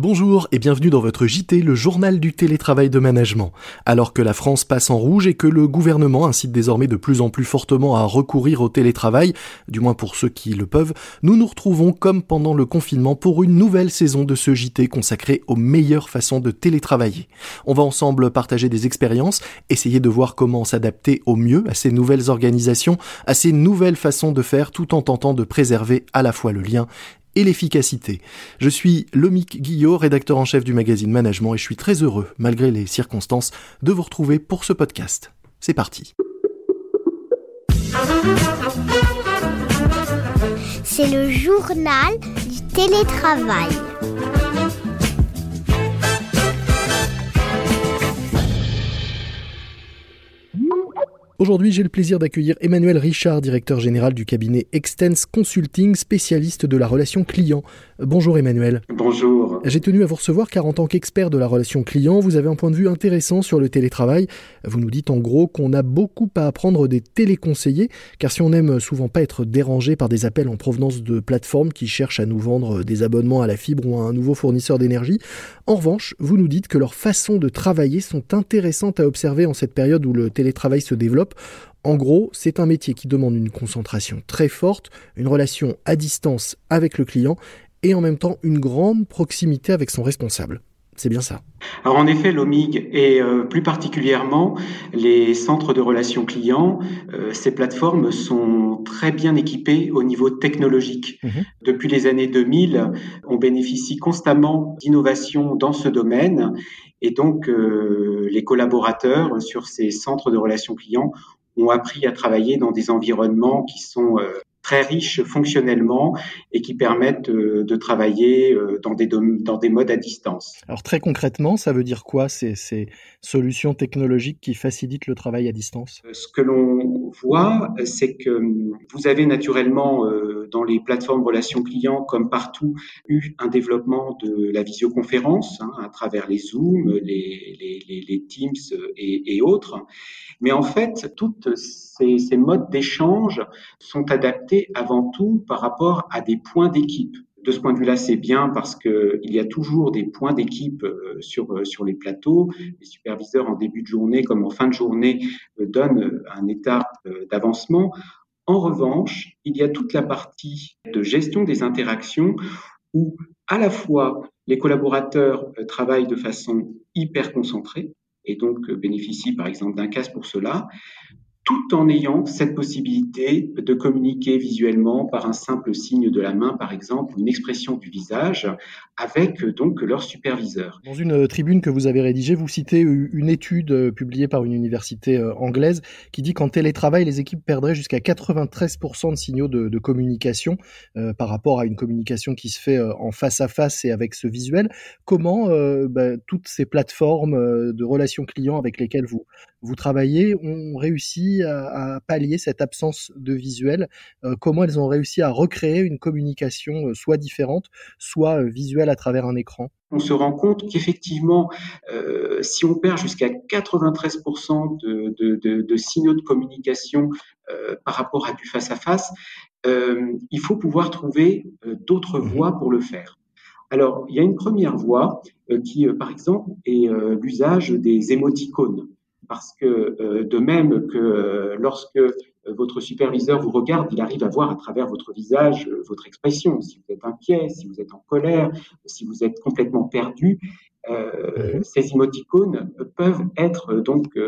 Bonjour et bienvenue dans votre JT, le journal du télétravail de management. Alors que la France passe en rouge et que le gouvernement incite désormais de plus en plus fortement à recourir au télétravail, du moins pour ceux qui le peuvent, nous nous retrouvons comme pendant le confinement pour une nouvelle saison de ce JT consacré aux meilleures façons de télétravailler. On va ensemble partager des expériences, essayer de voir comment s'adapter au mieux à ces nouvelles organisations, à ces nouvelles façons de faire tout en tentant de préserver à la fois le lien et l'efficacité. Je suis Lomic Guillot, rédacteur en chef du magazine Management, et je suis très heureux, malgré les circonstances, de vous retrouver pour ce podcast. C'est parti. C'est le journal du télétravail. Aujourd'hui, j'ai le plaisir d'accueillir Emmanuel Richard, directeur général du cabinet Extense Consulting, spécialiste de la relation client. Bonjour Emmanuel. Bonjour. J'ai tenu à vous recevoir car en tant qu'expert de la relation client, vous avez un point de vue intéressant sur le télétravail. Vous nous dites en gros qu'on a beaucoup à apprendre des téléconseillers, car si on n'aime souvent pas être dérangé par des appels en provenance de plateformes qui cherchent à nous vendre des abonnements à la fibre ou à un nouveau fournisseur d'énergie, en revanche, vous nous dites que leurs façons de travailler sont intéressantes à observer en cette période où le télétravail se développe en gros, c'est un métier qui demande une concentration très forte, une relation à distance avec le client et en même temps une grande proximité avec son responsable. C'est bien ça. Alors en effet, l'OMIG et euh, plus particulièrement les centres de relations clients, euh, ces plateformes sont très bien équipées au niveau technologique. Mhm. Depuis les années 2000, on bénéficie constamment d'innovations dans ce domaine et donc euh, les collaborateurs sur ces centres de relations clients ont appris à travailler dans des environnements qui sont très riches fonctionnellement et qui permettent euh, de travailler euh, dans des, dans des modes à distance. Alors très concrètement, ça veut dire quoi ces, ces solutions technologiques qui facilitent le travail à distance? Euh, Ce que l'on c'est que vous avez naturellement dans les plateformes relations clients, comme partout, eu un développement de la visioconférence hein, à travers les Zoom, les, Teams et, et, autres. Mais en fait, toutes ces, ces modes d'échange sont adaptés avant tout par rapport à des points d'équipe. De ce point de vue-là, c'est bien parce qu'il y a toujours des points d'équipe euh, sur, euh, sur les plateaux. Les superviseurs en début de journée comme en fin de journée euh, donnent un état d'avancement. En revanche, il y a toute la partie de gestion des interactions où à la fois les collaborateurs travaillent de façon hyper concentrée et donc bénéficient par exemple d'un casque pour cela, tout en ayant cette possibilité de communiquer visuellement par un simple signe de la main, par exemple, une expression du visage, avec donc leur superviseur. Dans une tribune que vous avez rédigée, vous citez une étude euh, publiée par une université euh, anglaise qui dit qu'en télétravail, les équipes perdraient jusqu'à 93% de signaux de, communication euh, par rapport à une communication qui se fait en face à face et avec ce visuel. Comment bah, toutes ces plateformes de relations clients avec lesquelles vous, vous travaillez ont réussi à, pallier cette absence de visuel. Euh, Comment elles ont réussi à recréer une communication euh, soit différente, soit euh, visuelle à travers un écran? On se rend compte qu'effectivement, si on perd jusqu'à 93% de, signaux de communication par rapport à du face-à-face, il faut pouvoir trouver d'autres mmh voies pour le faire. Alors, il y a une première voie qui, par exemple, est l'usage des émoticônes parce que euh, de même que euh, lorsque euh, votre superviseur vous regarde, il arrive à voir à travers votre visage votre expression. Si vous êtes inquiet, si vous êtes en colère, si vous êtes complètement perdu, ces émoticônes peuvent être donc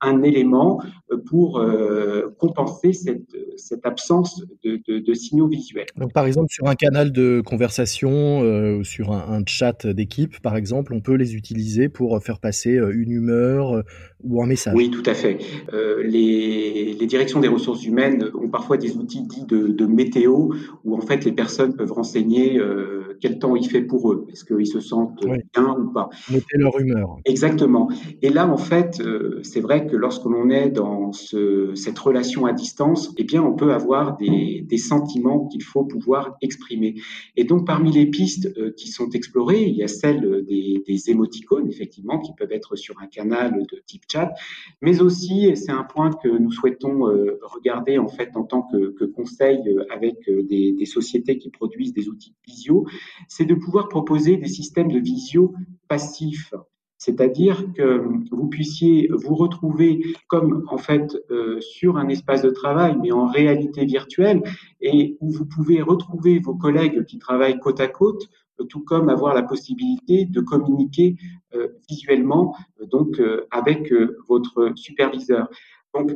un élément pour euh, compenser cette, cette absence de, de, de, signaux visuels. Donc, par exemple, sur un canal de conversation, euh, sur un, un chat d'équipe, par exemple, on peut les utiliser pour faire passer euh, une humeur euh, ou un message. Oui, tout à fait. Euh, les, les, directions des ressources humaines ont parfois des outils dits de, de météo, où en fait les personnes peuvent renseigner quel temps il fait pour eux, est-ce qu'ils se sentent bien ou pas? Noter leur humeur. Exactement. Et là, en fait, c'est vrai que lorsque l'on est dans ce, cette relation à distance, eh bien, on peut avoir des, des sentiments qu'il faut pouvoir exprimer. Et donc, parmi les pistes euh, qui sont explorées, il y a celle des, des émoticônes, effectivement, qui peuvent être sur un canal de type chat, mais aussi, et c'est un point que nous souhaitons euh, regarder en fait en tant que, que conseil euh, avec des, des, sociétés qui produisent des outils visio, c'est de pouvoir proposer des systèmes de visio passifs. C'est-à-dire que vous puissiez vous retrouver comme en fait euh, sur un espace de travail, mais en réalité virtuelle, et où vous pouvez retrouver vos collègues qui travaillent côte à côte, tout comme avoir la possibilité de communiquer euh, visuellement donc avec votre superviseur. Donc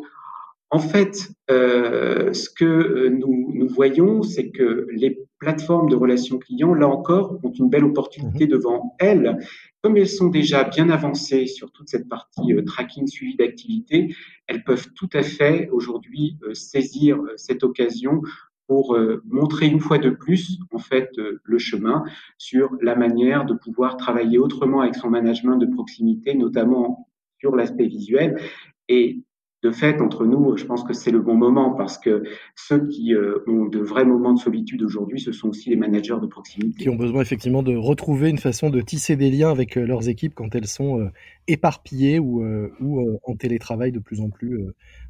en fait, euh, ce que euh, nous voyons, c'est que les plateformes de relations clients, là encore, ont une belle opportunité mhm. devant elles. Comme elles sont déjà bien avancées sur toute cette partie euh, tracking, suivi d'activité, elles peuvent tout à fait aujourd'hui saisir cette occasion pour montrer une fois de plus en fait le chemin sur la manière de pouvoir travailler autrement avec son management de proximité, notamment sur l'aspect visuel. Et de fait, entre nous, je pense que c'est le bon moment parce que ceux qui euh, ont de vrais moments de solitude aujourd'hui, ce sont aussi les managers de proximité. Qui ont besoin effectivement de retrouver une façon de tisser des liens avec euh, leurs équipes quand elles sont euh, éparpillées ou, ou en télétravail de plus en plus,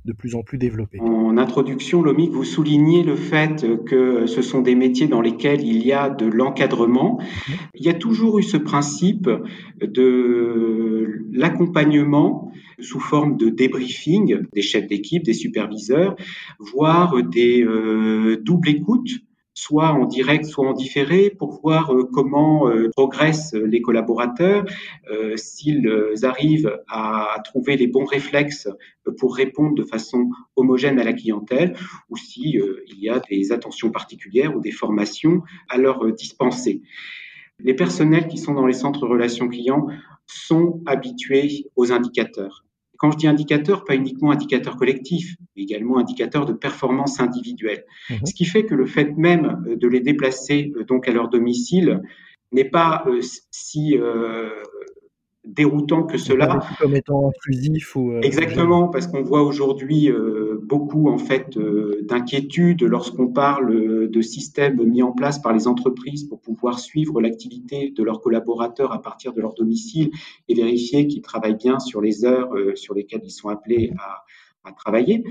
de plus en plus développé. En introduction, Lomic, vous soulignez le fait que ce sont des métiers dans lesquels il y a de l'encadrement. Mmh. Il y a toujours eu ce principe de l'accompagnement sous forme de débriefing des chefs d'équipe, des superviseurs, voire des euh, doubles écoutes soit en direct, soit en différé, pour voir euh, comment euh, progressent les collaborateurs, s'ils arrivent à trouver les bons réflexes pour répondre de façon homogène à la clientèle, ou si il y a des attentions particulières ou des formations à leur dispenser. Les personnels qui sont dans les centres relations clients sont habitués aux indicateurs. Quand je dis indicateur, pas uniquement indicateur collectif, mais également indicateur de performance individuelle. Mhm. Ce qui fait que le fait même euh, de les déplacer euh, donc à leur domicile n'est pas euh, si déroutant que cela. Comme étant inclusif ou. Euh, Exactement, parce qu'on voit aujourd'hui beaucoup en fait euh, d'inquiétude lorsqu'on parle de systèmes mis en place par les entreprises pour pouvoir suivre l'activité de leurs collaborateurs à partir de leur domicile et vérifier qu'ils travaillent bien sur les heures sur lesquelles ils sont appelés à, travailler.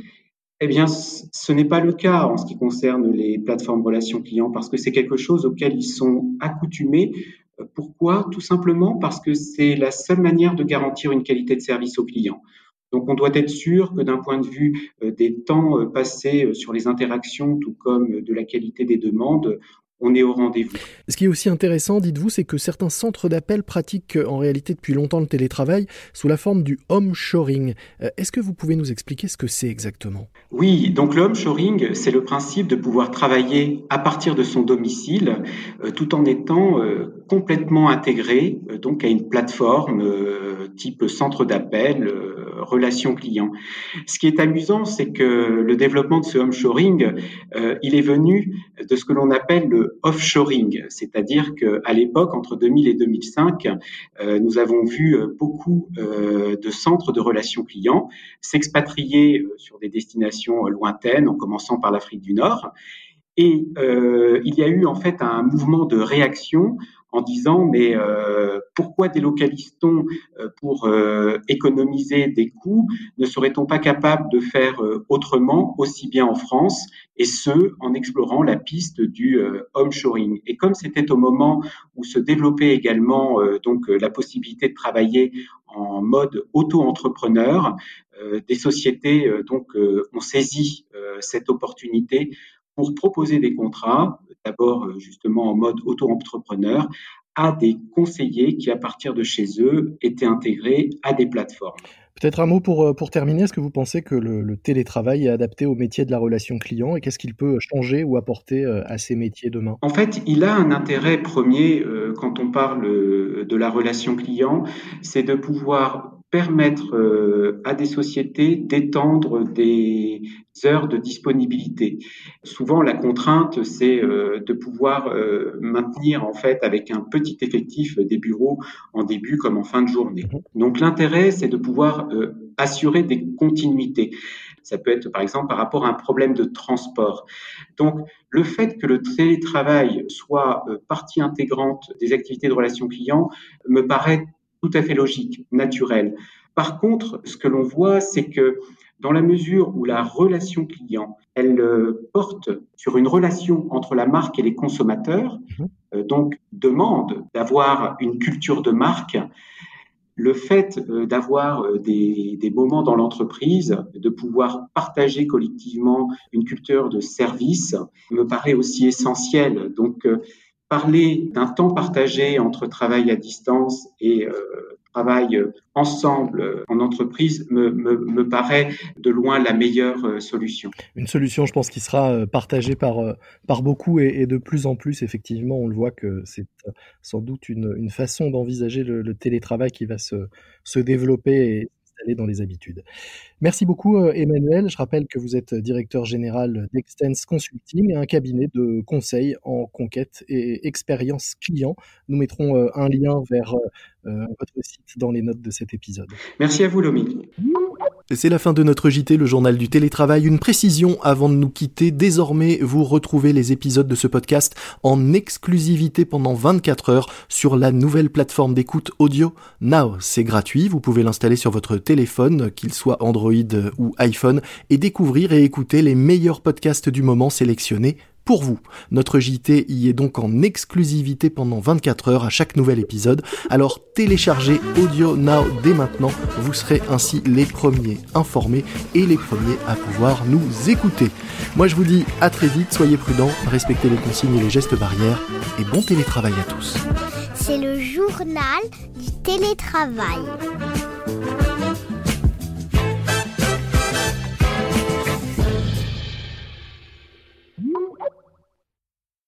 Eh bien, ce n'est pas le cas en ce qui concerne les plateformes relations clients parce que c'est quelque chose auquel ils sont accoutumés pourquoi? Tout simplement parce que c'est la seule manière de garantir une qualité de service au client. Donc on doit être sûr que d'un point de vue euh, des temps euh, passés euh, sur les interactions, tout comme de la qualité des demandes, on est au rendez-vous. Ce qui est aussi intéressant, dites-vous, c'est que certains centres d'appel pratiquent en réalité depuis longtemps le télétravail sous la forme du home shoring. Est-ce que vous pouvez nous expliquer ce que c'est exactement? Oui, donc le home shoring, c'est le principe de pouvoir travailler à partir de son domicile euh, tout en étant euh, complètement intégré donc à une plateforme type centre d'appel relation client. Ce qui est amusant, c'est que le développement de ce home shoring, euh, il est venu de ce que l'on appelle le offshoring, c'est-à-dire qu'à l'époque, entre 2000 et 2005, euh, nous avons vu beaucoup euh, de centres de relations clients s'expatrier sur des destinations lointaines, en commençant par l'Afrique du Nord. Et il y a eu en fait un mouvement de réaction en disant mais euh, pourquoi délocalise-t-on euh, pour euh, économiser des coûts Ne serait-on pas capable de faire autrement, aussi bien en France, et ce en explorant la piste du home shoring Et comme c'était au moment où se développait également donc la possibilité de travailler en mode auto-entrepreneur, des sociétés donc ont saisi cette opportunité pour proposer des contrats, d'abord euh, justement en mode auto-entrepreneur, à des conseillers qui, à partir de chez eux, étaient intégrés à des plateformes. Peut-être un mot pour, euh, pour terminer. Est-ce que vous pensez que le, télétravail est adapté au métier de la relation client et qu'est-ce qu'il peut changer ou apporter euh, à ces métiers demain? En fait, il a un intérêt premier quand on parle de la relation client, c'est de pouvoir permettre euh, à des sociétés d'étendre des heures de disponibilité. Souvent, la contrainte, c'est euh, de pouvoir euh, maintenir en fait avec un petit effectif des bureaux en début comme en fin de journée. Donc, l'intérêt, c'est de pouvoir assurer des continuités. Ça peut être par exemple par rapport à un problème de transport. Donc, le fait que le télétravail soit partie intégrante des activités de relations clients me paraît tout à fait logique, naturel. Par contre, ce que l'on voit, c'est que dans la mesure où la relation client, elle euh, porte sur une relation entre la marque et les consommateurs, mhm. euh, donc demande d'avoir une culture de marque. Le fait euh, d'avoir des, des, moments dans l'entreprise, de pouvoir partager collectivement une culture de service, me paraît aussi essentiel. Donc, parler d'un temps partagé entre travail à distance et travail euh, ensemble euh, en entreprise me, me, me, paraît de loin la meilleure euh, solution. Une solution, je pense, qui sera partagée par, par beaucoup et, de plus en plus. Effectivement, on le voit que c'est sans doute une, une façon d'envisager le, télétravail qui va se, se développer dans les habitudes. Merci beaucoup euh, Emmanuel. Je rappelle que vous êtes directeur général d'Extense Consulting, un cabinet de conseil en conquête et expérience client. Nous mettrons euh, un lien vers euh, votre site dans les notes de cet épisode. Merci à vous Lomi. C'est la fin de notre JT, le journal du télétravail. Une précision avant de nous quitter. Désormais, vous retrouvez les épisodes de ce podcast en exclusivité pendant 24 heures sur la nouvelle plateforme d'écoute audio Now. C'est gratuit. Vous pouvez l'installer sur votre téléphone, qu'il soit Android ou iPhone, et découvrir et écouter les meilleurs podcasts du moment sélectionnés pour vous. Notre JT y est donc en exclusivité pendant 24 heures à chaque nouvel épisode. Alors téléchargez Audio Now dès maintenant. Vous serez ainsi les premiers informés et les premiers à pouvoir nous écouter. Moi je vous dis à très vite, soyez prudents, respectez les consignes et les gestes barrières et bon télétravail à tous. C'est le journal du télétravail.